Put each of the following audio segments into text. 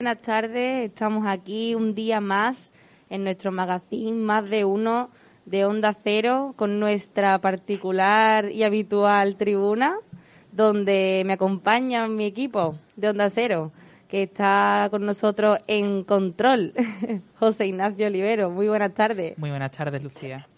Buenas tardes, estamos aquí un día más en nuestro magazine Más de Uno de Onda Cero con nuestra particular y habitual tribuna donde me acompaña mi equipo de Onda Cero que está con nosotros en control, José Ignacio Olivero. Muy buenas tardes. Muy buenas tardes, Lucía.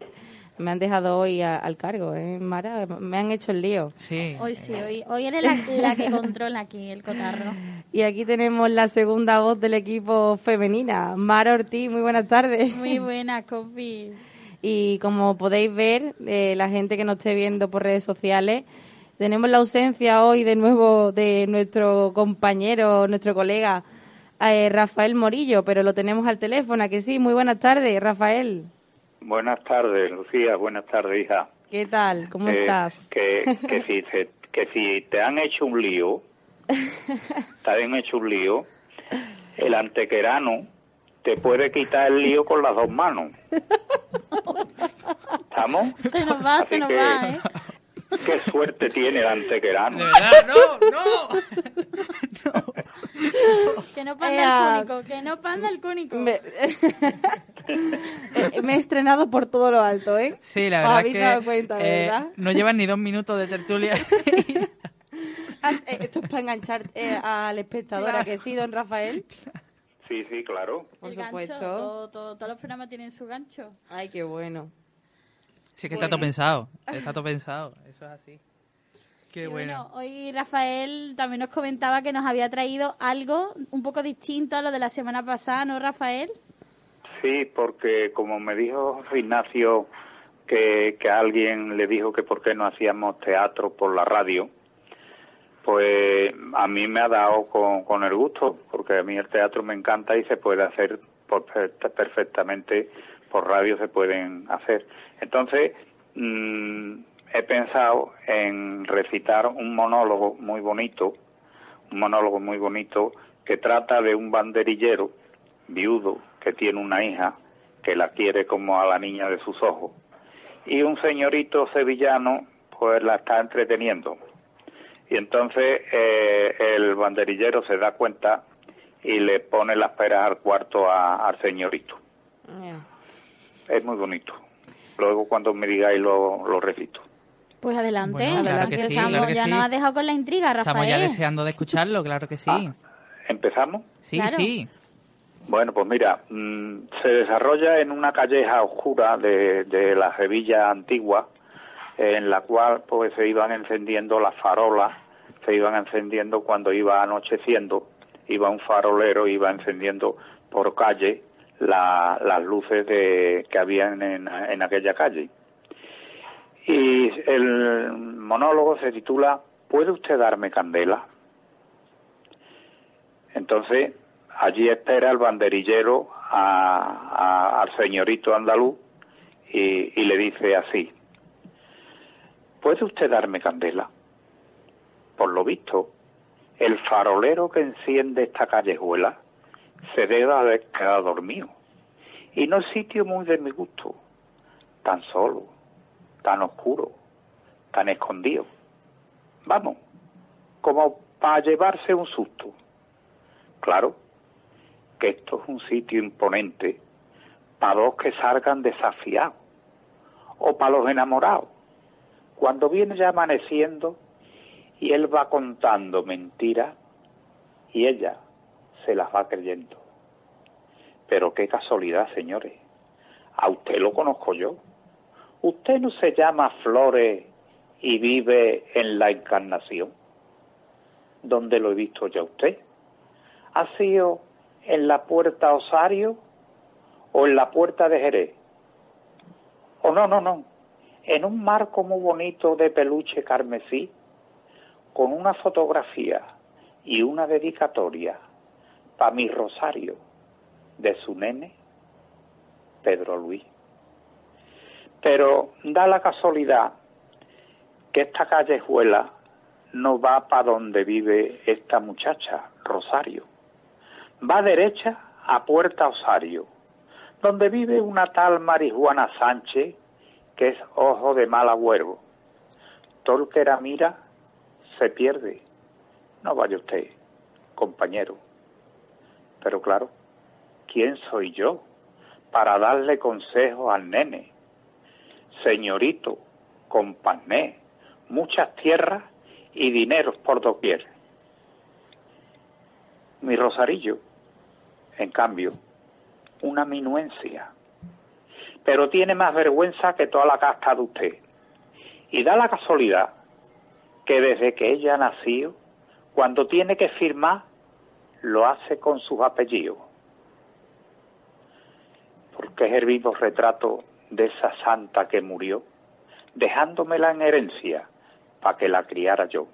Me han dejado hoy al cargo, ¿eh, Mara? Me han hecho el lío. Sí. Hoy sí, hoy, hoy eres la, la que controla aquí el cotarro. Y aquí tenemos la segunda voz del equipo femenina, Mara Ortiz. Muy buenas tardes. Muy buenas, Copi. Y como podéis ver, eh, la gente que nos esté viendo por redes sociales, tenemos la ausencia hoy de nuevo de nuestro compañero, nuestro colega eh, Rafael Morillo, pero lo tenemos al teléfono, ¿a que sí? Muy buenas tardes, Rafael. Buenas tardes, Lucía. Buenas tardes, hija. ¿Qué tal? ¿Cómo Eh, estás? Que, que, si te, que si te han hecho un lío, te han hecho un lío, el antequerano te puede quitar el lío con las dos manos. ¿Estamos? Se nos va, Así se nos que- va, ¿eh? Qué suerte tiene el antequerano. De verdad, no, no. Que no panda el cúnico, que no panda el cúnico. Me... Eh, me he estrenado por todo lo alto, ¿eh? Sí, la ¿Os verdad habéis que dado cuenta, eh, verdad? no llevan ni dos minutos de tertulia. Ah, eh, Esto es para enganchar eh, al espectador, ¿a que sí, don Rafael? Sí, sí, claro. Por El gancho, supuesto. todo- todo- todos los programas tienen su gancho. Ay, qué bueno. Sí, que está todo pensado. Está todo pensado. Eso es así. Qué Y bueno. hoy Rafael también nos comentaba que nos había traído algo un poco distinto a lo de la semana pasada, ¿no, Rafael? Sí, porque como me dijo Ignacio que, que alguien le dijo que por qué no hacíamos teatro por la radio, pues a mí me ha dado con, con el gusto, porque a mí el teatro me encanta y se puede hacer perfectamente por radio, se pueden hacer. Entonces, mm, he pensado en recitar un monólogo muy bonito, un monólogo muy bonito que trata de un banderillero viudo que tiene una hija que la quiere como a la niña de sus ojos. Y un señorito sevillano pues la está entreteniendo. Y entonces eh, el banderillero se da cuenta y le pone las peras al cuarto al señorito es muy bonito luego cuando me digáis lo, lo recito Pues adelante, Bueno, claro que sí, empezamos. claro que ya sí. nos has dejado con la intriga, Rafael. Estamos ya deseando de escucharlo, claro que sí. Ah. empezamos Sí, Claro. sí. Bueno, pues mira, mm, se desarrolla en una calleja oscura de, de la Sevilla antigua, en la cual pues se iban encendiendo las farolas, se iban encendiendo cuando iba anocheciendo, iba un farolero, iba encendiendo por calle la- las luces de, que habían en, en aquella calle. Y el monólogo se titula ¿Puede usted darme candela? Entonces, allí espera el banderillero a- al señorito andaluz y le dice así, ¿puede usted darme candela? Por lo visto, el farolero que enciende esta callejuela se debe haber quedado dormido. Y no es sitio muy de mi gusto, tan solo, tan oscuro, tan escondido. Vamos, como para llevarse un susto. Claro, que esto es un sitio imponente para dos que salgan desafiados o para los enamorados. Cuando viene ya amaneciendo y él va contando mentiras y ella se las va creyendo. Pero qué casualidad, señores. A usted lo conozco yo. Usted no se llama Flores y vive en la Encarnación. ¿Dónde lo he visto ya usted? ¿Ha sido en la puerta Osario o en la puerta de Jerez? O no, no, no. En un marco muy bonito de peluche carmesí, con una fotografía y una dedicatoria pa' mi Rosario, de su nene, Pedro Luis. Pero da la casualidad que esta callejuela no va para donde vive esta muchacha, Rosario. Va derecha a Puerta Osario, donde vive una tal Marijuana Sánchez, que es ojo de mal agüero. Todo el que mira se pierde. No vaya usted, compañero. Pero claro, ¿quién soy yo para darle consejo al nene? Señorito, compañé, muchas tierras y dineros por doquier. Mi Rosarillo, en cambio, una minuencia, pero tiene más vergüenza que toda la casta de usted. Y da la casualidad que desde que ella nació, cuando tiene que firmar, lo hace con sus apellidos. Porque es el vivo retrato de esa santa que murió, dejándomela en herencia para que la criara yo.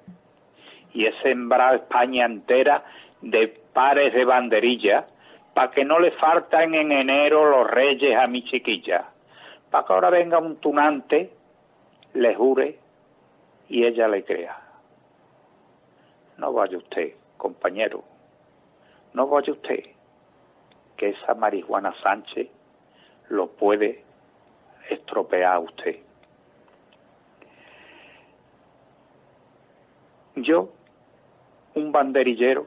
Y he sembrado España entera de pares de banderilla para que no le falten en enero los reyes a mi chiquilla, para que ahora venga un tunante, le jure y ella le crea. No vaya usted, compañero, no vaya usted, que esa marihuana Sánchez lo puede estropear a usted. Yo, un banderillero,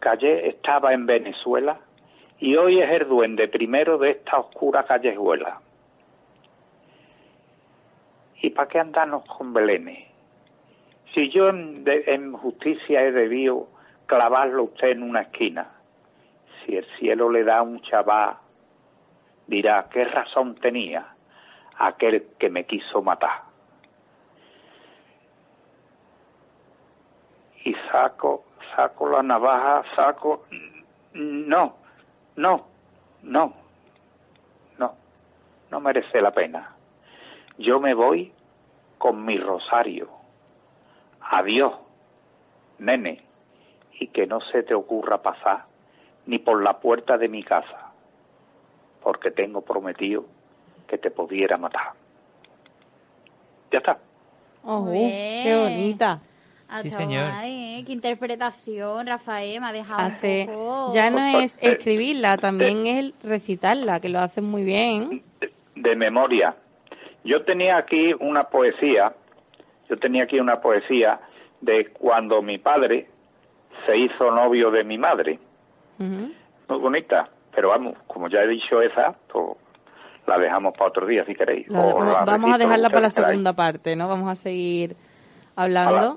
callé, estaba en Venezuela y hoy es el duende primero de esta oscura callejuela. ¿Y para qué andarnos con belenes? Si yo en, en justicia he debido clavarlo usted en una esquina, si el cielo le da un chaval, dirá, ¿qué razón tenía aquel que me quiso matar? Y saco, saco la navaja, saco... No, no, no, no, no merece la pena. Yo me voy con mi rosario. Adiós, nene, y que no se te ocurra pasar ni por la puerta de mi casa, porque tengo prometido que te pudiera matar. Ya está. Oh, Muy qué bonita. Ah, Sí, señor. ¿eh? Qué interpretación, Rafael, me ha dejado un Hace, poco- ya no es escribirla, también es recitarla, que lo hacen muy bien. de, de memoria. Yo tenía aquí una poesía, yo tenía aquí una poesía de cuando mi padre se hizo novio de mi madre. Ujú. Muy bonita, pero vamos, como ya he dicho esa, pues la dejamos para otro día si queréis. La- O vamos la vamos a dejarla para la segunda parte, ¿no? Vamos a seguir Para hablando.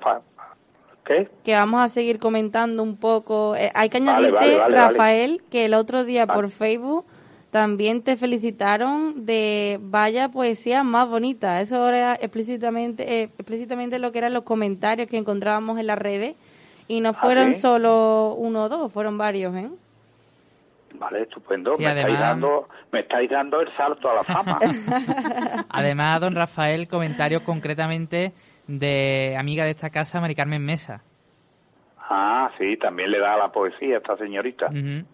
que vamos a seguir comentando un poco. Eh, hay que añadirte, vale, vale, Rafael, que el otro día por Facebook también te felicitaron de vaya poesía más bonita. Eso era explícitamente, eh, explícitamente lo que eran los comentarios que encontrábamos en las redes. Y no ¿Ah, fueron sí? solo uno o dos, fueron varios, ¿eh? Vale, estupendo. Sí, me, estáis además- dando, me estáis dando el salto a la fama. Además, don Rafael, comentarios concretamente de amiga de esta casa, Mari Carmen Mesa. ah, sí, también le da la poesía a esta señorita.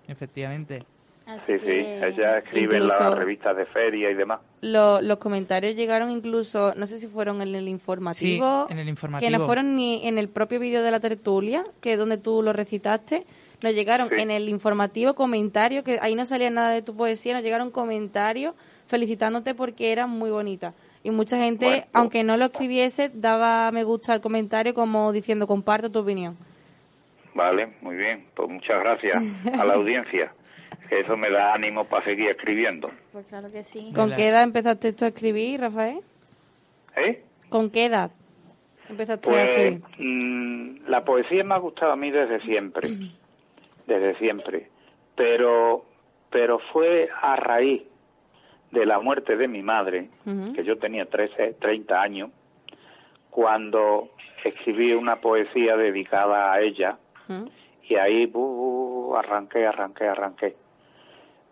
Efectivamente. Así Sí, sí, que- ella escribe en las revistas de feria y demás. Lo- los comentarios llegaron incluso, no sé si fueron en el informativo, Sí, en el que informativo. no fueron ni en el propio vídeo de la tertulia, que es donde tú lo recitaste, nos llegaron Sí. en el informativo comentarios, que ahí no salía nada de tu poesía, nos llegaron comentarios felicitándote porque era muy bonita. Y mucha gente, Bueno. aunque no lo escribiese, daba me gusta al comentario como diciendo comparto tu opinión. Vale, muy bien. Pues muchas gracias a la audiencia. Que eso me da ánimo para seguir escribiendo. Pues claro que sí. ¿Con qué edad empezaste tú a escribir, Rafael? ¿Eh? ¿Con qué edad empezaste a Pues escribir? mm, la poesía me ha gustado a mí desde siempre. Desde siempre. Pero, pero fue a raíz de la muerte de mi madre, Ujú. que yo tenía 13, 30 años, cuando escribí una poesía dedicada a ella Ujú. y ahí bu, arranqué, arranqué, arranqué.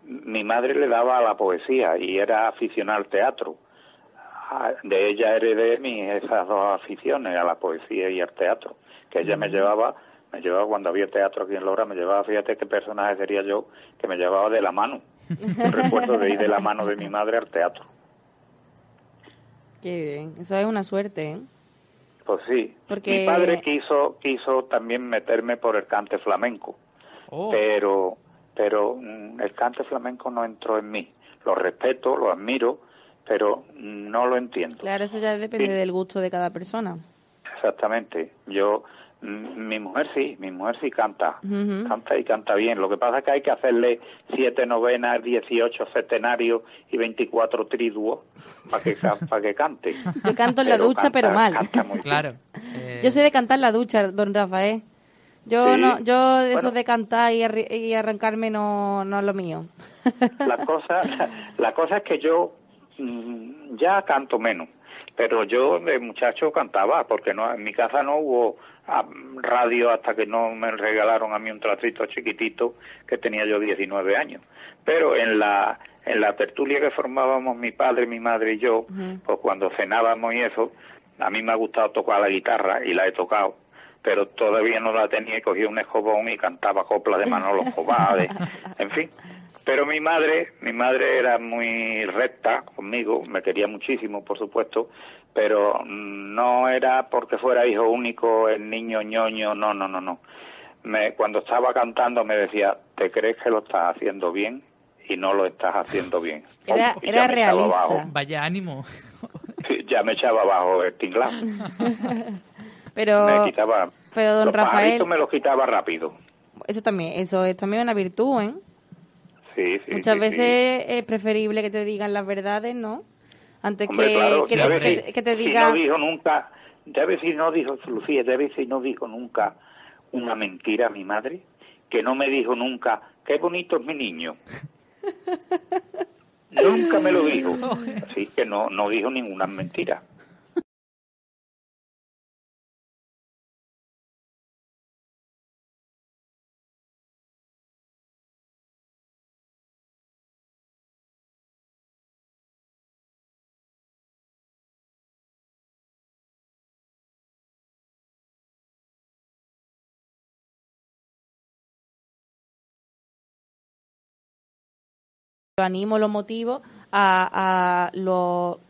Mi madre le daba a la poesía y era aficionada al teatro. Ah, De ella heredé mis esas dos aficiones, a la poesía y al teatro, que ella me llevaba Me llevaba cuando había teatro aquí en Lora, me llevaba, fíjate qué personaje sería yo, que me llevaba de la mano. Yo recuerdo de ir de la mano de mi madre al teatro. Qué bien. Eso es una suerte, ¿eh? Pues sí. Porque- Mi padre quiso, quiso también meterme por el cante flamenco, Oh, pero, pero mm, el cante flamenco no entró en mí. Lo respeto, lo admiro, pero no lo entiendo. Claro, eso ya depende Sí. del gusto de cada persona. Exactamente. Yo, mm, mi mujer sí, mi mujer sí canta, canta y canta bien. Lo que pasa es que hay que hacerle siete novenas, 18 centenarios y 24 triduos para que, para que cante. Yo canto en la Pero ducha, canta- pero mal. canta muy bien. claro. Eh, Yo sé de cantar en la ducha, don Rafael. Yo Sí. no, yo eso Bueno. de cantar y, arri- y arrancarme no, no es lo mío. La cosa, la cosa es que yo mm, ya canto menos, pero yo de muchacho cantaba, porque no en mi casa no hubo radio hasta que no me regalaron a mí un tracito chiquitito que tenía yo 19 años. Pero en la en la tertulia que formábamos mi padre, mi madre y yo, pues cuando cenábamos y eso, a mí me ha gustado tocar la guitarra y la he tocado pero todavía no la tenía y cogía un escobón y cantaba coplas de Manolo Escobar, de- en fin. Pero mi madre, mi madre era muy recta conmigo, me quería muchísimo, por supuesto, pero no era porque fuera hijo único, el niño ñoño, no, no, no, no. Me, cuando estaba cantando me decía, ¿te crees que lo estás haciendo bien? Y no lo estás haciendo bien. Era- Y ya era me echaba realista. Vaya ánimo. Sí, ya me echaba abajo el tinglado. Pero, me quitaba... pero don los Rafael, me los quitaba rápido. eso también, eso es también una virtud, ¿eh? Sí, sí, Muchas sí, veces es preferible que te digan las verdades, ¿no? Antes Hombre, que, claro, que, te, que- si- que te si digan... no dijo nunca, ves si no dijo, Lucía, ves si no dijo nunca una mentira a mi madre, que no me dijo nunca, qué bonito es mi niño. nunca me lo dijo. Así que no, no dijo ninguna mentira. Lo animo, lo motivo a, a lo,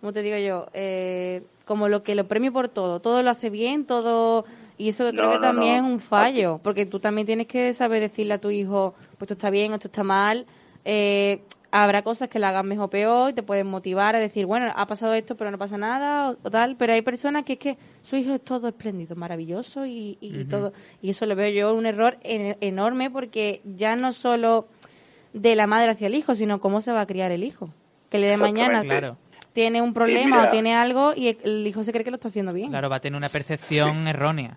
¿cómo te digo yo? Eh, como lo que lo premio por todo, todo lo hace bien, todo, y eso creo No, que no, también no. es un fallo, porque tú también tienes que saber decirle a tu hijo, pues esto está bien, esto está mal, eh, habrá cosas que la hagan mejor o peor y te pueden motivar a decir, bueno, ha pasado esto, pero no pasa nada, o, o tal, pero hay personas que es que su hijo es todo espléndido, maravilloso y, y todo, y eso lo veo yo un error en- enorme porque ya no solo de la madre hacia el hijo, sino cómo se va a criar el hijo. Que le de mañana Exactamente. Claro. tiene un problema o tiene algo y el- hijo se cree que lo está haciendo bien. Claro, va a tener una percepción errónea.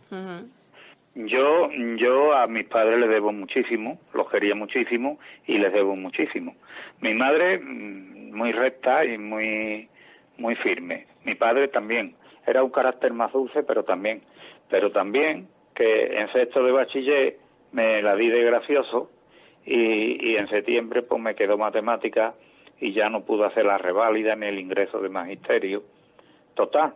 Yo, yo a mis padres les debo muchísimo, los quería muchísimo y les debo muchísimo. Mi madre mm, muy recta y muy muy firme. Mi padre también era un carácter más dulce, pero también, pero también que en sexto de bachiller me la di de gracioso y, y en septiembre pues me quedó matemática y ya no pude hacer la reválida ni el ingreso de magisterio. Total,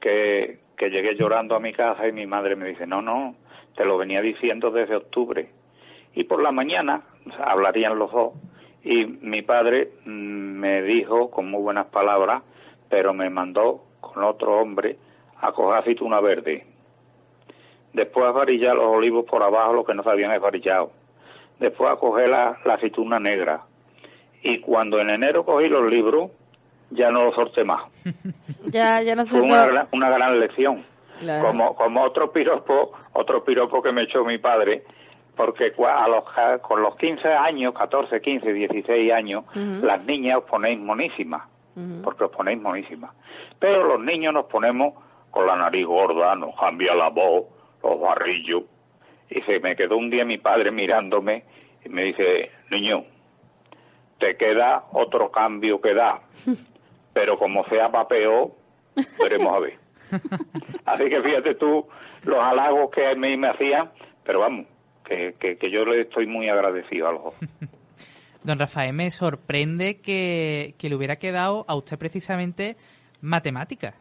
que, que llegué llorando a mi casa y mi madre me dice, no, no, te lo venía diciendo desde octubre. Y por la mañana hablarían los dos y mi padre mm, me dijo con muy buenas palabras, pero me mandó con otro hombre a coger aceituna verde. Después a varillar los olivos por abajo, los que no se habían. Después a coger la, la aceituna negra. Y cuando en enero cogí los libros, ya no los sorté más. Ya, ya no. Fue una gran, una gran lección. Claro. Como, como otro piropo, otro piropo que me echó mi padre, porque a los, con los 15 años, 14, 15, 16 años, las niñas os ponéis monísimas, porque os ponéis monísimas. Pero los niños nos ponemos con la nariz gorda, nos cambia la voz, los barrillos. Y se me quedó un día mi padre mirándome y me dice, niño, te queda otro cambio que da, pero como sea papeo, veremos a ver. Así que fíjate tú los halagos que a mí me hacían, pero vamos, que, que, que yo le estoy muy agradecido a los dos. Don Rafael, me sorprende que, que le hubiera quedado a usted precisamente matemáticas.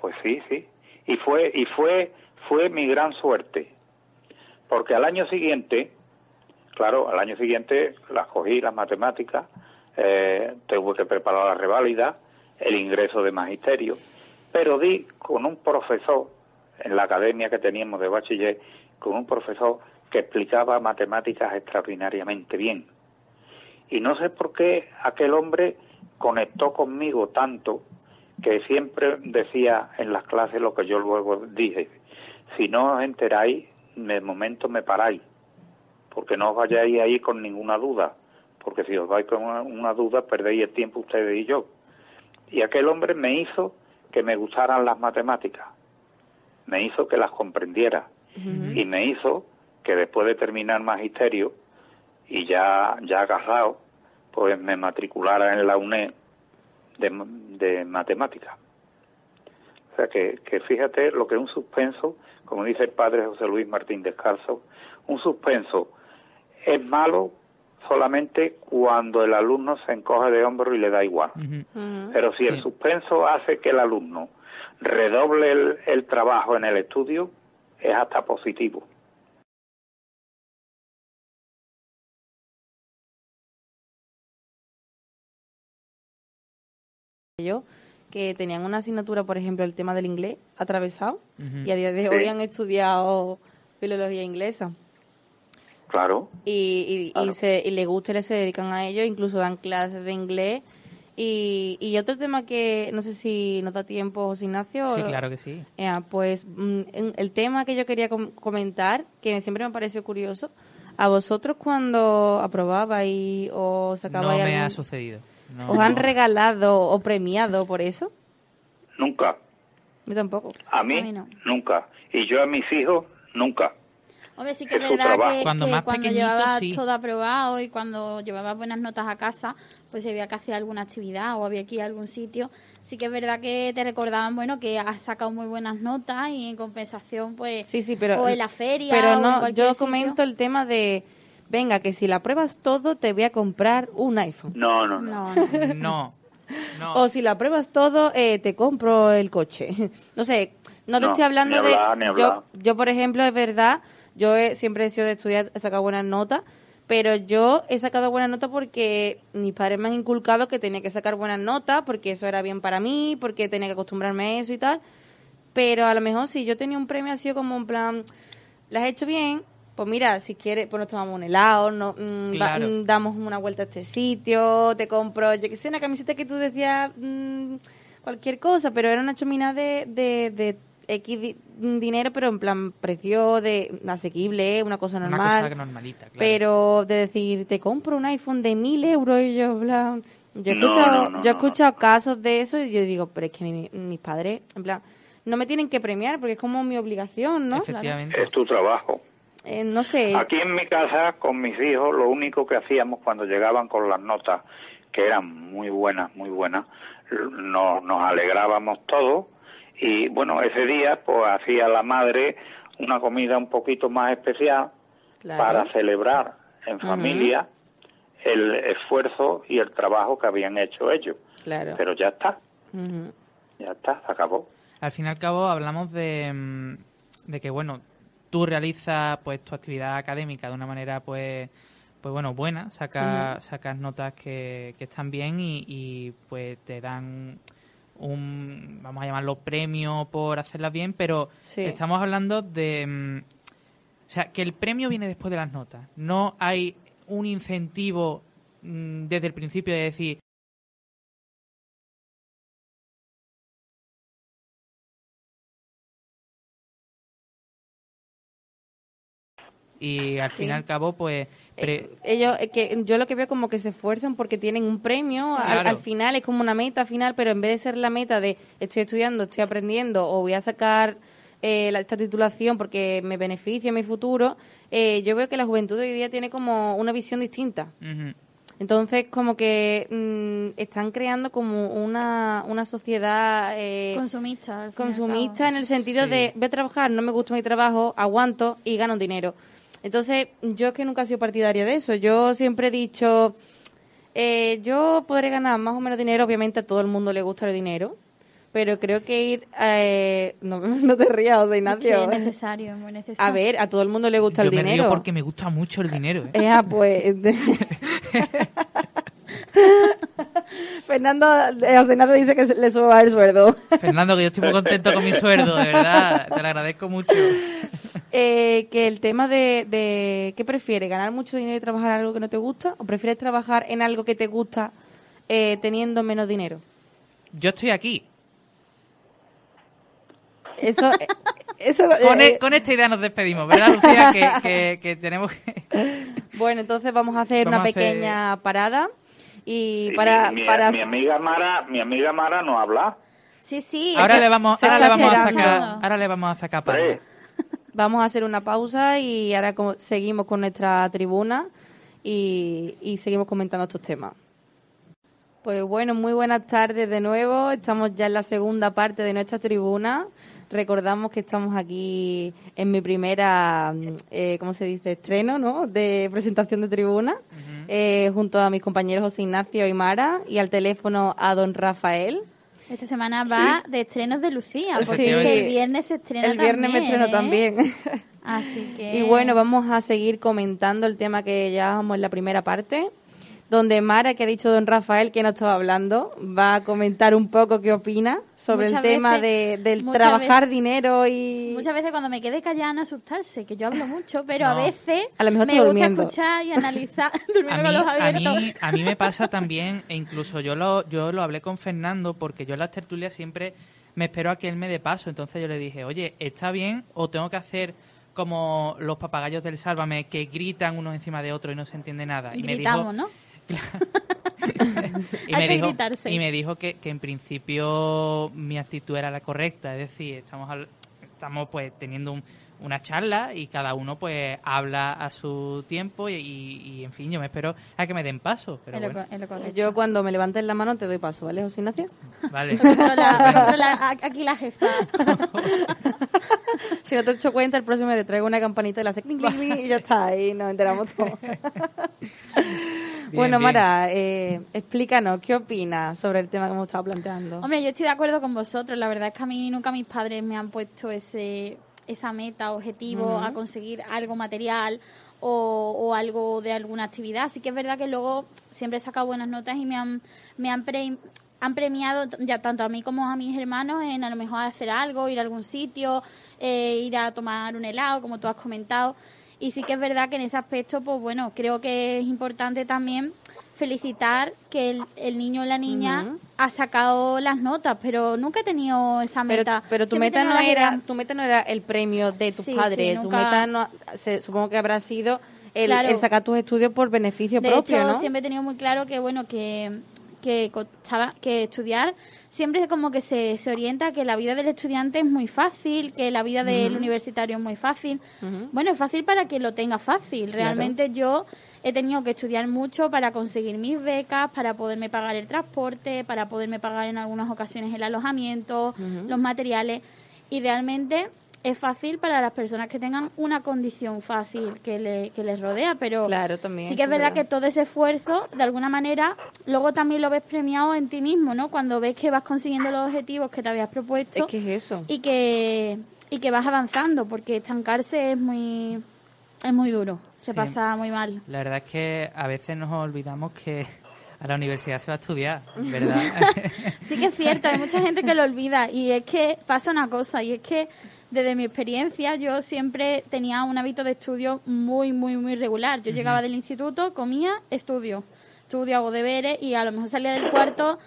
Pues sí, sí. Y fue, y fue, fue mi gran suerte. porque al año siguiente, claro, al año siguiente las cogí, las matemáticas, eh, tuve que preparar la reválida, el ingreso de magisterio, pero di con un profesor en la academia que teníamos de bachiller, con un profesor que explicaba matemáticas extraordinariamente bien. Y no sé por qué aquel hombre conectó conmigo tanto que siempre decía en las clases lo que yo luego dije, si no os enteráis, de momento me paráis, porque no os vayáis ahí con ninguna duda, porque si os vais con una, duda perdéis el tiempo ustedes y yo. Y aquel hombre me hizo que me gustaran las matemáticas, me hizo que las comprendiera y me hizo que después de terminar magisterio y ya, ya agarrado, pues me matriculara en la UNED de, de matemáticas. O sea que, que fíjate lo que es un suspenso, como dice el padre José Luis Martín Descalzo, un suspenso es malo solamente cuando el alumno se encoge de hombro y le da igual. Pero si el suspenso hace que el alumno redoble el, el trabajo en el estudio, es hasta positivo. Yo que tenían una asignatura, por ejemplo, el tema del inglés atravesado y a día de hoy han estudiado filología inglesa. Claro. Y, y, se, y le gusta y se dedican a ello, incluso dan clases de inglés. Y, y otro tema que no sé si nos da tiempo, José Ignacio. Sí, claro que sí. pues mm, el tema que yo quería comentar, que siempre me pareció curioso, a vosotros cuando aprobabais o sacabais. No me ha sucedido. ¿Os han regalado o premiado por eso? Nunca. Yo tampoco. A mí, nunca. Y yo a mis hijos, nunca. Hombre, sí que es, verdad que, cuando, llevabas todo aprobado y cuando llevabas buenas notas a casa, pues había que hacer alguna actividad o había que ir a algún sitio, sí que es verdad que te recordaban, bueno, que has sacado muy buenas notas y en compensación, pues, sí, sí, pero, o en la feria pero no, yo comento el tema de venga, que si la pruebas todo, te voy a comprar un iPhone. No, no, no. No. no. O si la pruebas todo, eh, te compro el coche. no sé, no te estoy hablando de... Yo, yo, por ejemplo, es verdad, yo siempre he sido de estudiar, he sacado buenas notas, pero yo he sacado buenas notas porque mis padres me han inculcado que tenía que sacar buenas notas, porque eso era bien para mí, porque tenía que acostumbrarme a eso y tal. Pero a lo mejor si yo tenía un premio así como en plan, las he hecho bien, pues mira, si quieres, pues nos tomamos un helado, no, mm, mm, damos una vuelta a este sitio, te compro, yo que sé, una camiseta que tú decías mm, cualquier cosa, pero era una chomina de, de, de X dinero, pero en plan precio de asequible, una cosa normal. Una cosa normalita, claro. Pero de decir, te compro un iPhone de mil euros y yo, plan... Yo he escuchado, yo he escuchado casos de eso y yo digo, pero es que mis padres, en plan, no me tienen que premiar porque es como mi obligación, ¿no? Efectivamente. Es tu trabajo. Eh, no sé. Aquí en mi casa, con mis hijos, lo único que hacíamos cuando llegaban con las notas, que eran muy buenas, muy buenas, nos, nos alegrábamos todos y bueno, ese día pues hacía la madre una comida un poquito más especial para celebrar en familia el esfuerzo y el trabajo que habían hecho ellos. Claro. Pero ya está. Ya está, se acabó. Al fin y al cabo hablamos de, mm, de que, bueno, tú realizas pues tu actividad académica de una manera pues pues bueno buena sacas sacas notas que, que están bien y, pues te dan un vamos a llamarlo premio por hacerlas bien pero estamos hablando de mm, o sea que el premio viene después de las notas. No hay un incentivo mm, desde el principio de decir y al fin y al cabo pues eh, ellos eh, que yo lo que veo como que se esfuerzan porque tienen un premio al, final es como una meta final pero en vez de ser la meta de estoy estudiando estoy aprendiendo o voy a sacar eh, esta titulación porque me beneficia en mi futuro yo veo que la juventud hoy día tiene como una visión distinta. Entonces, como que mm, están creando como una, una sociedad... consumista. Consumista en el sentido de, voy a trabajar, no me gusta mi trabajo, aguanto y gano dinero. Entonces, yo que nunca he sido partidaria de eso. Yo siempre he dicho, eh, yo podré ganar más o menos dinero, obviamente a todo el mundo le gusta el dinero, pero creo que ir... Eh, no, no, te rías, José Ignacio. Es, necesario, es muy necesario. A ver, a todo el mundo le gusta el dinero. Me porque me gusta mucho el dinero. ¿eh? Ah, pues... Fernando, José Ignacio dice que le suba el sueldo. Fernando, que yo estoy muy contento con mi sueldo, de verdad. Te lo agradezco mucho. Eh, que el tema de, de ¿qué prefieres? ¿Ganar mucho dinero y trabajar en algo que no te gusta? ¿O prefieres trabajar en algo que te gusta eh, teniendo menos dinero? Yo estoy aquí. Eso, eh, eso e, con, esta idea nos despedimos, ¿verdad, Lucía? que, tenemos que... Bueno, entonces vamos a hacer una pequeña parada y para, mi, para... mi amiga Mara, mi amiga Mara no habla. Sí, sí. Ahora le vamos, ahora le vamos a sacar, ahora le vamos a sacar para. Vamos a hacer una pausa y ahora seguimos con nuestra tribuna y, seguimos comentando estos temas. Pues bueno, muy buenas tardes de nuevo. Estamos ya en la segunda parte de nuestra tribuna. Recordamos que estamos aquí en mi primera, eh, ¿cómo se dice? Estreno, ¿no? De presentación de tribuna, eh, junto a mis compañeros José Ignacio y Mara, y al teléfono a don Rafael. Esta semana va de estrenos de Lucía, porque el viernes se estrena El viernes me estreno ¿eh? también. Así que... Y bueno, vamos a seguir comentando el tema que ya vamos en la primera parte donde Mara, que ha dicho don Rafael que no estaba hablando, va a comentar un poco qué opina sobre el tema de, del trabajar dinero y... Muchas veces cuando me quede callada no asustarse, que yo hablo mucho, pero a veces a lo mejor me gusta escuchar y analizar. Durmiendo a mí, A mí, a mí me pasa también, e incluso yo lo, yo lo hablé con Fernando, porque yo en las tertulias siempre me espero a que él me dé paso, entonces yo le dije, oye, ¿está bien o tengo que hacer como los papagayos del Sálvame que gritan unos encima de otros y no se entiende nada? Y, me dijo, ¿no? y, me dijo, y, me dijo, que, que en principio mi actitud era la correcta, es decir, estamos, estamos pues teniendo un, una charla y cada uno pues habla a su tiempo y, en fin, yo me espero a que me den paso. Pero yo cuando me levantes la mano te doy paso, ¿vale, José Ignacio? Vale. aquí la jefa. si no te he hecho cuenta, el próximo te traigo una campanita y la hace clink, clink, y ya está, ahí nos enteramos todos. Bueno, Mara, eh, explícanos, ¿qué opinas sobre el tema que hemos estado planteando? Hombre, yo estoy de acuerdo con vosotros. La verdad es que a mí nunca mis padres me han puesto ese esa meta, objetivo, a conseguir algo material o, algo de alguna actividad. Así que es verdad que luego siempre he sacado buenas notas y me han, me han, han premiado ya tanto a mí como a mis hermanos en a lo mejor hacer algo, ir a algún sitio, eh, ir a tomar un helado, como tú has comentado. Y sí que es verdad que en ese aspecto, pues bueno, creo que es importante también felicitar que el, niño o la niña ha sacado las notas, pero nunca he tenido esa meta. Pero, tu meta no era, tu meta no era el premio de tus padres, tu meta no, supongo que habrá sido el, sacar tus estudios por beneficio de propio, hecho, siempre he tenido muy claro que bueno que que, que estudiar siempre como que se, se orienta que la vida del estudiante es muy fácil, que la vida del universitario es muy fácil. Bueno, es fácil para que lo tenga fácil. Realmente yo he tenido que estudiar mucho para conseguir mis becas, para poderme pagar el transporte, para poderme pagar en algunas ocasiones el alojamiento, los materiales. Y realmente es fácil para las personas que tengan una condición fácil que, le, que les rodea, pero claro, también, sí que es verdad, que todo ese esfuerzo, de alguna manera, luego también lo ves premiado en ti mismo, ¿no? Cuando ves que vas consiguiendo los objetivos que te habías propuesto. Es que es eso. Y que, y que vas avanzando, porque estancarse es muy es muy duro, se pasa muy mal. La verdad es que a veces nos olvidamos que a la universidad se va a estudiar, ¿verdad? sí que es cierto, hay mucha gente que lo olvida y es que pasa una cosa y es que desde mi experiencia yo siempre tenía un hábito de estudio muy, muy, muy regular. Yo llegaba del instituto, comía, estudio, estudio, hago deberes y a lo mejor salía del cuarto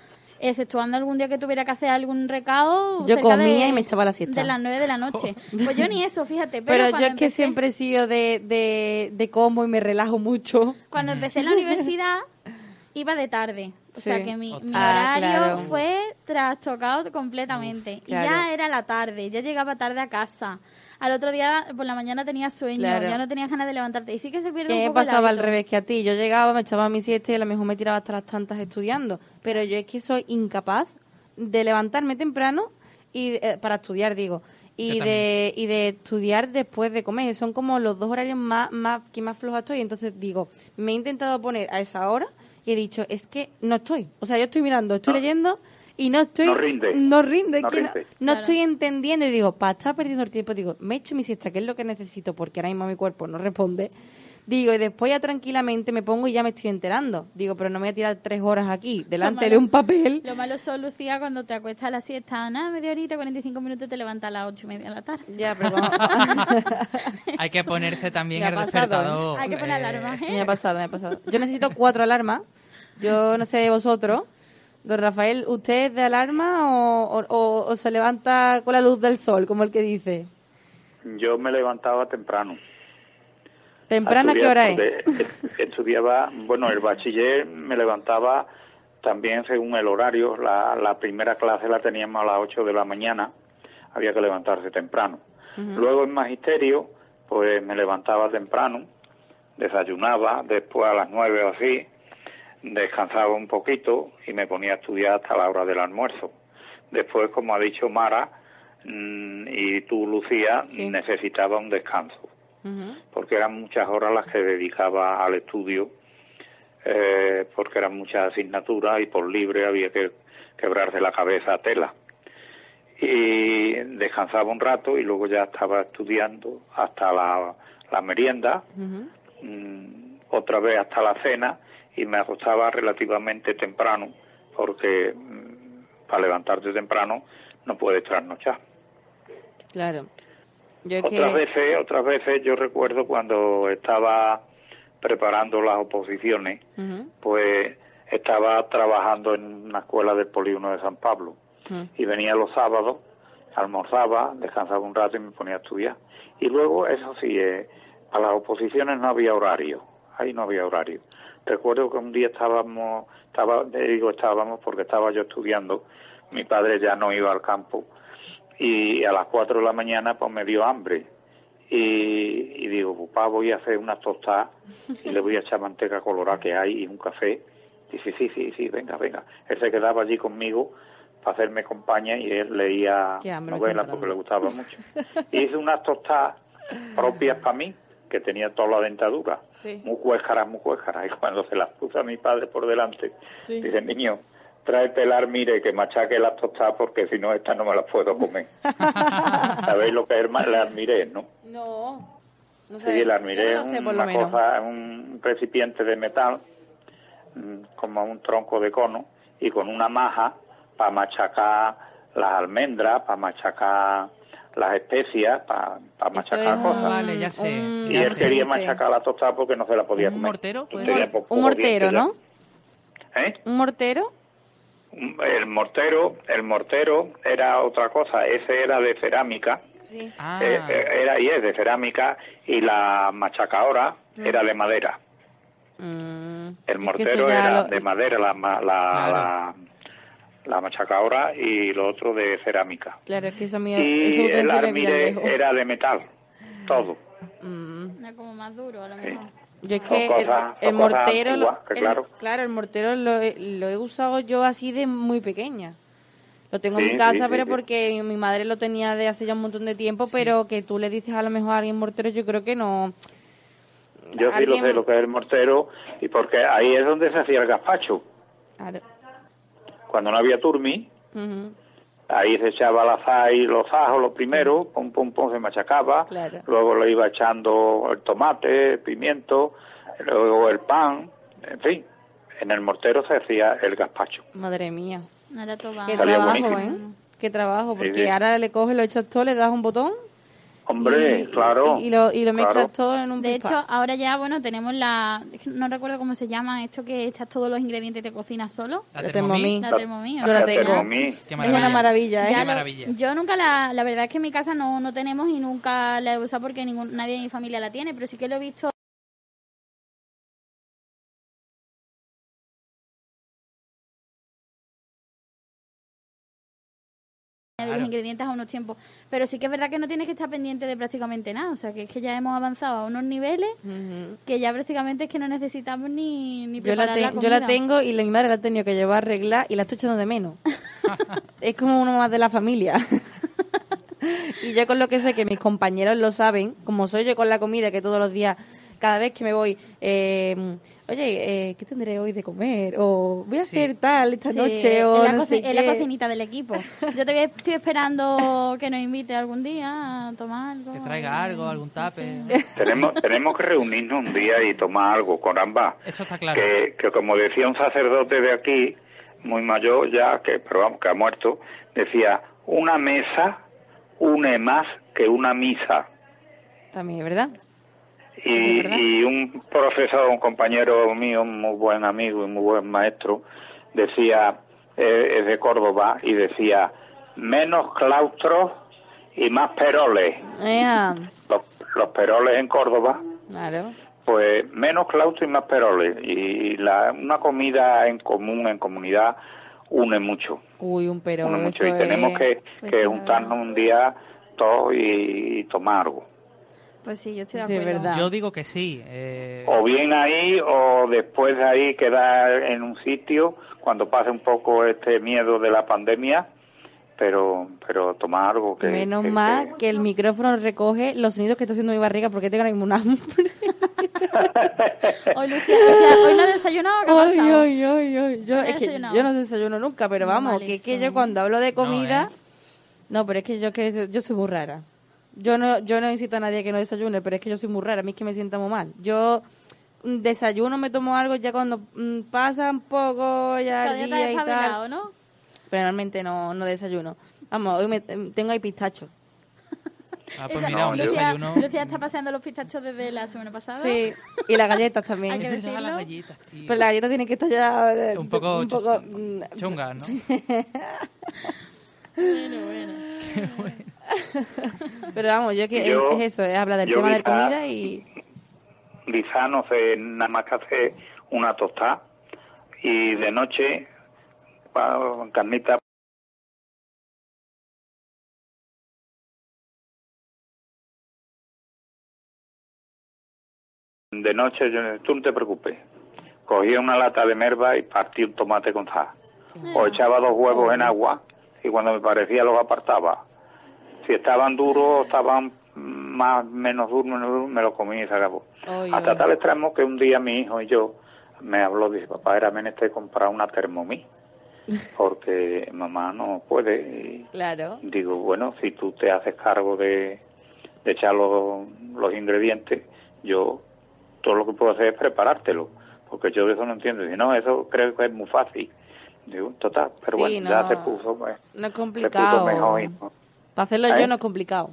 exceptuando algún día que tuviera que hacer algún recado. Yo comía y me echaba la siesta. De las nueve de la noche. Pues yo ni eso, fíjate. Pero, yo es que siempre he sido de, de, de como y me relajo mucho. Cuando empecé la universidad, iba de tarde. O sea que mi, ah, horario fue trastocado completamente. y ya era la tarde, ya llegaba tarde a casa. Al otro día, por la mañana tenía sueño, ya no tenía ganas de levantarte. Y sí que se pierde un poco pasaba al revés que a ti. Yo llegaba, me echaba mi siesta y a lo mejor me tiraba hasta las tantas estudiando. Pero yo es que soy incapaz de levantarme temprano y eh, para estudiar, digo y de, y de estudiar después de comer. Son como los dos horarios más, más que más flojos estoy. Entonces digo, me he intentado poner a esa hora y he dicho, es que no estoy. O sea, yo estoy mirando, estoy leyendo y no estoy no rinde. no rinde, no, estoy entendiendo. Y digo para estar perdiendo el tiempo digo me echo mi siesta que es lo que necesito porque ahora mismo mi cuerpo no responde digo y después ya tranquilamente me pongo y ya me estoy enterando. Digo pero no me voy a tirar tres horas aquí delante de un papel. lo malo son Lucía cuando te acuestas a la siesta nada media horita 45 minutos te levantas a las ocho y media de la tarde. Ya pero hay que ponerse también el despertador. Hay que poner alarma ¿eh? me ha pasado me ha pasado. Yo necesito cuatro alarmas. Yo no sé de vosotros Don Rafael, ¿usted es de alarma o, se levanta con la luz del sol, como el que dice? Yo me levantaba temprano. ¿Temprano a qué hora es? Estudiaba, bueno, el bachiller me levantaba también según el horario. La, la primera clase la teníamos a las 8 de la mañana, había que levantarse temprano. Luego en magisterio, pues me levantaba temprano, desayunaba, después a las 9 o así, descansaba un poquito y me ponía a estudiar hasta la hora del almuerzo. Después, como ha dicho Mara mm, y tú, Lucía, necesitaba un descanso, porque eran muchas horas las que dedicaba al estudio, eh, porque eran muchas asignaturas y por libre había que quebrarse la cabeza a tela. Y descansaba un rato y luego ya estaba estudiando hasta la, merienda, mm, otra vez hasta la cena y me acostaba relativamente temprano porque mm, para levantarte temprano no puedes trasnochar. Claro. Otras veces, otras veces yo recuerdo cuando estaba preparando las oposiciones, pues estaba trabajando en una escuela del polígono de San Pablo. Y venía los sábados, almorzaba, descansaba un rato y me ponía a estudiar. Y luego, eso sí, eh, a las oposiciones no había horario, ahí no había horario. Recuerdo que un día estábamos, estaba, digo estábamos porque estaba yo estudiando, mi padre ya no iba al campo y a las cuatro de la mañana pues me dio hambre y, digo, papá voy a hacer unas tostadas y le voy a echar manteca colorada que hay y un café. Dice, sí, sí, sí, venga, venga. Él se quedaba allí conmigo para hacerme compañía y él leía novelas porque le gustaba mucho. Y hice unas tostadas propias para mí, que tenía toda la dentadura, muy cuéjaras, muy cuéjaras. Y cuando se las puso a mi padre por delante, dice, niño, tráete el armire que machaque las tostadas porque si no, estas no me las puedo comer. ¿Sabéis lo que es el armire, no? No. no sé. Sí, el armire es una cosa, un recipiente de metal, mm, como un tronco de cono, y con una maja para machacar las almendras, para machacar las especias para machacar cosas. Vale, ya sé. y él quería machacar la tostada porque no se la podía comer. ¿Un mortero? un mortero, ¿no? ¿Eh? ¿Un mortero? El mortero, el mortero era otra cosa, ese era de cerámica. Sí. Ah. Eh, eh, era y es de cerámica y la machacadora mm. era de madera. Mm. El mortero era de madera, la, la, la machacadora y lo otro de cerámica. Claro, es que eso mío, y el armire era de metal, todo. Mm. Era como más duro, a lo mejor. Yo es que el, mortero, claro. claro, el mortero lo, he usado yo así de muy pequeña. Lo tengo en mi casa, pero porque mi madre lo tenía de hace ya un montón de tiempo, pero que tú le dices a lo mejor a alguien mortero, yo creo que no. Yo sí lo sé lo que es el mortero, y porque ahí es donde se hacía el gazpacho. Claro cuando no había turmi, ahí se echaba la y los ajos lo primero, pum, pum, pum, se machacaba, luego le iba echando el tomate, el pimiento, luego el pan, en fin, en el mortero se hacía el gazpacho. Madre mía. Qué trabajo, ¿eh? Qué trabajo, porque ahora le coges, lo echas todo, le das un botón Hombre, claro. Y, lo, y lo mezclas todo en un De hecho, ahora ya, bueno, tenemos la... No recuerdo cómo se llama esto que echas todos los ingredientes y te cocinas solo. La, la Thermomix. La Thermomix. Yo la tengo. Es una maravilla, ¿eh? Qué maravilla. yo nunca la... La verdad es que en mi casa no, no tenemos y nunca la he usado porque ningún, nadie de mi familia la tiene, pero sí que lo he visto ingredientes a unos tiempos. Pero sí que es verdad que no tienes que estar pendiente de prácticamente nada. O sea, que es que ya hemos avanzado a unos niveles que ya prácticamente es que no necesitamos ni, ni yo la, Yo la tengo y la, mi madre la ha tenido que llevar a arreglar y la estoy echando de menos. es como uno más de la familia. y yo con lo que sé que mis compañeros lo saben, como soy yo con la comida que todos los días cada vez que me voy, eh, oye, eh, ¿qué tendré hoy de comer? O voy a hacer tal esta noche. O en, la, en la cocinita del equipo. Yo te estoy esperando que nos invite algún día a tomar algo. Que traiga algo, algún tape. tenemos, tenemos que reunirnos un día y tomar algo con ambas. Eso está claro. Que, que como decía un sacerdote de aquí, muy mayor ya, que, pero vamos, que ha muerto, decía, una mesa une más que una misa. También, ¿verdad? Y, y un profesor, un compañero mío, muy buen amigo y muy buen maestro, decía, eh, es de Córdoba, y decía, menos claustros y más peroles. Los, los, peroles en Córdoba. Claro. Pues menos claustros y más peroles. Y la, una comida en común, en comunidad, une mucho. Uy, un perol. Une mucho. Y tenemos que, pues que juntarnos un día todos y tomar algo. Pues sí, yo estoy de acuerdo. Yo digo que sí. Eh... O bien ahí o después de ahí quedar en un sitio cuando pase un poco este miedo de la pandemia, pero pero tomar algo que... Menos mal que... el micrófono recoge los sonidos que está haciendo mi barriga porque tengo ahora mismo un hambre. hoy, Lucía, hoy no he desayunado, ¿qué hoy, hoy, hoy, hoy, Yo, es que yo no desayuno nunca, pero vamos, que, que yo cuando hablo de comida... No, ¿eh? no, pero es que yo, que yo soy muy rara. Yo no, yo no incito a nadie que no desayune, pero es que yo soy muy rara, a mí es que me sienta muy mal. Yo mm, desayuno, me tomo algo ya cuando mm, pasa un poco ya el día y tal. ¿no? Pero normalmente no, no desayuno. Vamos, hoy me, tengo ahí pistacho. Ah, pues mira, un Lucía, desayuno. Lucía está paseando los pistachos desde la semana pasada. Sí, y las galletas también. Hay que decirlo. las galletas, tío. Pues las galletas tienen que estar ya... Eh, un poco, un poco chungas, ¿no? bueno, bueno. Qué bueno. Pero vamos, yo que es, eso, es hablar del tema de comida y... Quizá no sé, nada más que hacer una tostada y de noche carnita de noche, yo, tú no te preocupes. Cogía una lata de merva y partí un tomate con sal. O echaba dos huevos en agua y cuando me parecía los apartaba si estaban duros, estaban más menos duros, menos duros, me lo comí y se acabó. Hasta tal extremo que un día mi hijo y yo me habló, dice, papá, era menester comprar una termomí, porque mamá no puede. claro. Digo, bueno, si tú te haces cargo de, echar los, los ingredientes, yo todo lo que puedo hacer es preparártelo, porque yo de eso no entiendo. Dice, no, eso creo que es muy fácil. Digo, total, pero bueno, ya te puso, pues, no es complicado. mejor, para hacerlo yo no es complicado.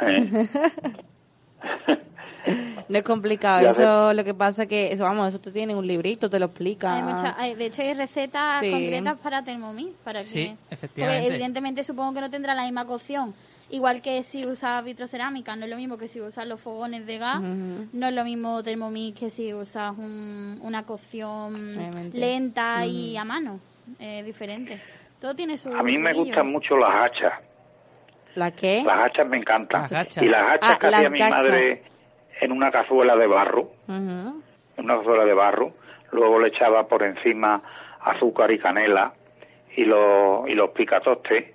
no es complicado, eso lo que pasa que, eso vamos, eso tú tienes un librito, te lo explica. de hecho hay recetas concretas para Thermomix, para sí, efectivamente. evidentemente supongo que no tendrá la misma cocción. Igual que si usas vitrocerámica, no es lo mismo que si usas los fogones de gas, no es lo mismo Thermomix que si usas una cocción lenta y a mano, es diferente. Todo tiene su... A mí me gustan mucho las hachas. ¿La qué? Las hachas me encantan. Y las hachas ah, que hacía mi madre en una cazuela de barro, en una cazuela de barro, luego le echaba por encima azúcar y canela y los y los picatostes.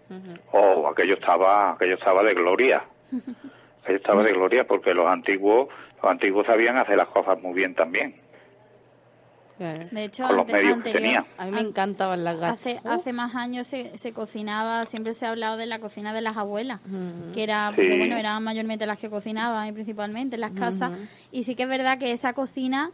Oh, aquello estaba aquello estaba de gloria. aquello estaba de gloria porque los antiguos los antiguos sabían hacer las cosas muy bien también. De hecho, con los medios que tenía. A mí me encantaban las gachas. Hace, hace más años se, se, cocinaba, siempre se ha hablado de la cocina de las abuelas, que era, porque bueno, eran mayormente las que cocinaban y principalmente en las casas. Y sí que es verdad que esa cocina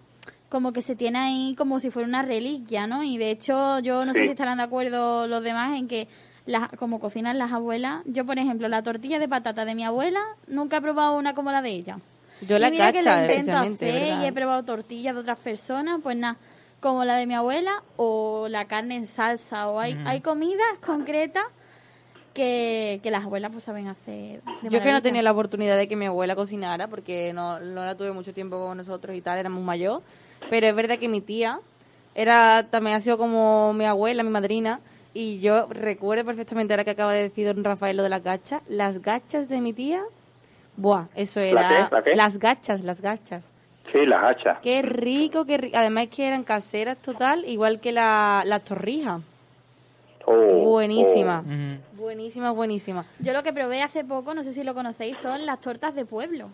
como que se tiene ahí como si fuera una reliquia, ¿no? Y de hecho, yo no sé si estarán de acuerdo los demás en que las, como cocinan las abuelas. Yo, por ejemplo, la tortilla de patata de mi abuela, nunca he probado una como la de ella. Yo la cacha, que lo intento hacer y he probado tortillas de otras personas, pues nada como la de mi abuela o la carne en salsa o hay, hay comidas concretas que, las abuelas pues saben hacer. Yo que no tenía la oportunidad de que mi abuela cocinara porque no, no la tuve mucho tiempo con nosotros y tal, era muy mayor, pero es verdad que mi tía era también ha sido como mi abuela, mi madrina, y yo recuerdo perfectamente ahora que acaba de decir don Rafael lo de las gachas, las gachas de mi tía, buah, eso era las gachas, las gachas. Sí, las hachas. Qué rico, qué rico. Además que eran caseras total, igual que la, las torrijas. Oh, buenísima. Oh. Buenísima, buenísima. Yo lo que probé hace poco, no sé si lo conocéis, son las tortas de pueblo.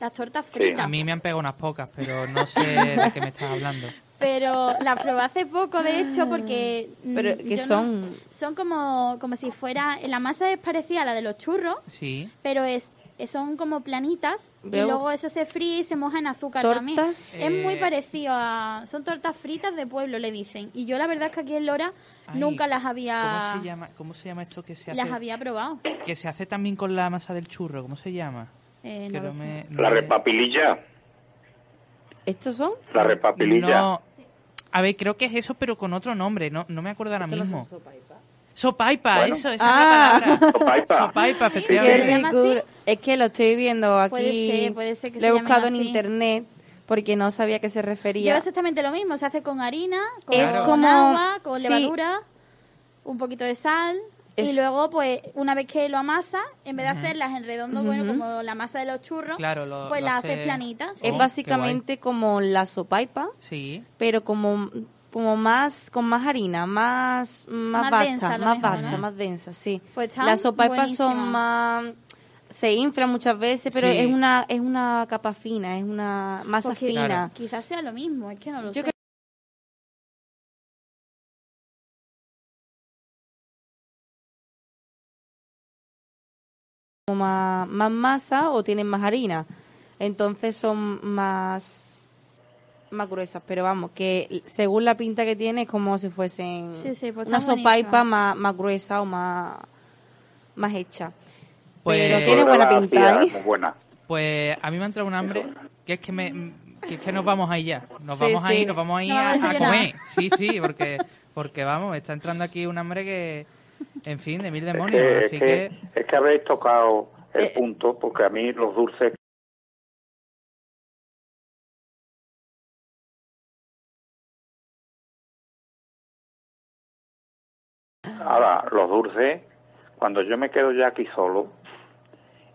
las tortas fritas. A mí me han pegado unas pocas, pero no sé de qué me estás hablando. Pero las probé hace poco, de hecho, porque... Mm, ¿Pero qué son? son como, como si fuera... La masa es parecida a la de los churros, sí. pero es son como planitas y luego eso se fríe y se moja en azúcar también. Es muy eh, parecido a... Son tortas fritas de pueblo, le dicen. Y yo la verdad es que aquí en Lora nunca las había... ¿cómo se, llama, ¿Cómo se llama esto que se hace? Las había probado. Que se hace también con la masa del churro. ¿Cómo se llama? Eh, la repapililla. ¿Estos son? La repapililla. No. A ver, creo que es eso, pero con otro nombre. No, no me acuerdo ahora mismo. Sopaipa, eso, esa es la ah. palabra. Sopaipa. Sopaipa, efectivamente. Es que lo estoy viendo aquí. Puede ser, puede ser que Lo he buscado en internet porque no sabía a qué se refería. Lleva exactamente lo mismo, se hace con harina, con, agua, con levadura, un poquito de sal. Y luego, pues, una vez que lo amasas, en vez de hacerlas en redondo, bueno, como la masa de los churros, pues las haces planitas. Es básicamente como la sopaipa, sí. pero como como más con más harina, más más, más densa, más vasta, más densa, sí. Pues Las sopaipas son más se infla muchas veces, pero es una es una capa fina, es una masa fina. Quizás sea lo mismo, es que no lo sé. más, más masa o tienen más harina. Entonces son más más gruesas, pero vamos, que según la pinta que tiene es como si fuesen pues una sopaipa más, más gruesa o más, más hecha. Pues, pero tiene buena pinta. ¿eh? Buena. Pues a mí me ha entrado un hambre que es que me que es que nos vamos ahí ya. Nos vamos ahí, nos vamos ahí a, a, comer. Sí, sí, porque porque vamos, está entrando aquí un hambre que en fin, de mil demonios, es que, así que, es que habéis tocado el eh, punto porque a mí los dulces los dulces, cuando yo me quedo ya aquí solo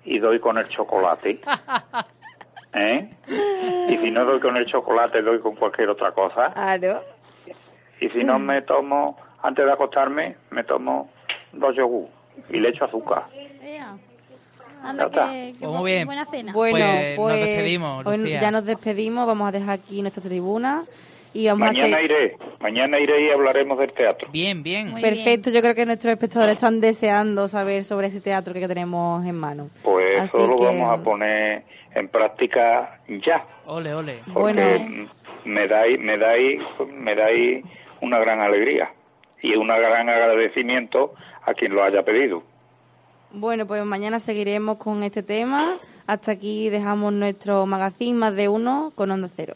y doy con el chocolate, ¿eh? Y si no doy con el chocolate, doy con cualquier otra cosa. Claro. Y si no me tomo, antes de acostarme, me tomo dos yogur y le echo azúcar. Anda, que, muy bien. buena cena. Bueno, pues, nos pues, despedimos, ya nos despedimos, vamos a dejar aquí nuestra tribuna mañana iré, mañana iré y hablaremos del teatro. Bien, bien. Perfecto, yo creo que nuestros espectadores están deseando saber sobre ese teatro que tenemos en mano. Pues eso lo vamos a poner en práctica ya. Ole, ole. Porque me dais, me dais, me dais una gran alegría y un gran agradecimiento a quien lo haya pedido. Bueno, pues mañana seguiremos con este tema. Hasta aquí dejamos nuestro magazine más de uno con Onda Cero.